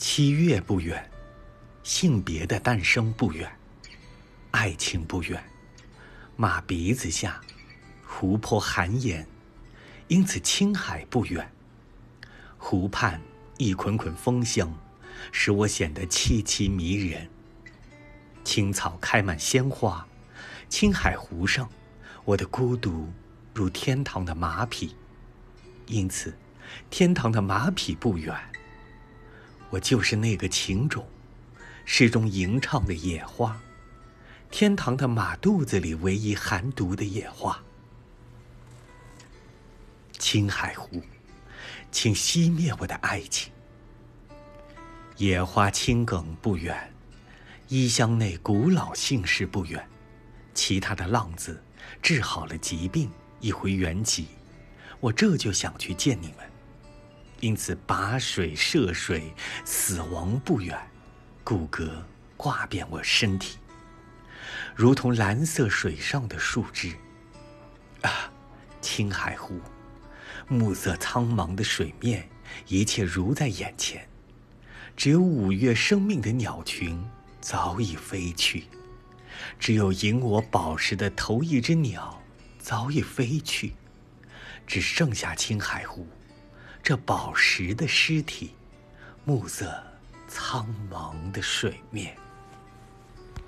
七月不远，性别的诞生不远，爱情不远，马鼻子下，湖泊寒烟，因此青海不远。湖畔一捆捆风香，使我显得凄凄迷人。青草开满鲜花，青海湖上，我的孤独如天堂的马匹，因此，天堂的马匹不远。我就是那个情种，诗中吟唱的野花，天堂的马肚子里唯一含毒的野花。青海湖，请熄灭我的爱情。野花青梗不远，衣箱内古老姓氏不远，其他的浪子治好了疾病，一回原籍，我这就想去见你们。因此，拔水涉水，死亡不远，骨骼挂遍我身体，如同蓝色水上的树枝。啊，青海湖，暮色苍茫的水面，一切如在眼前。只有五月生命的鸟群早已飞去，只有迎我宝石的头一只鸟早已飞去，只剩下青海湖。这宝石的尸体，暮色苍茫的水面。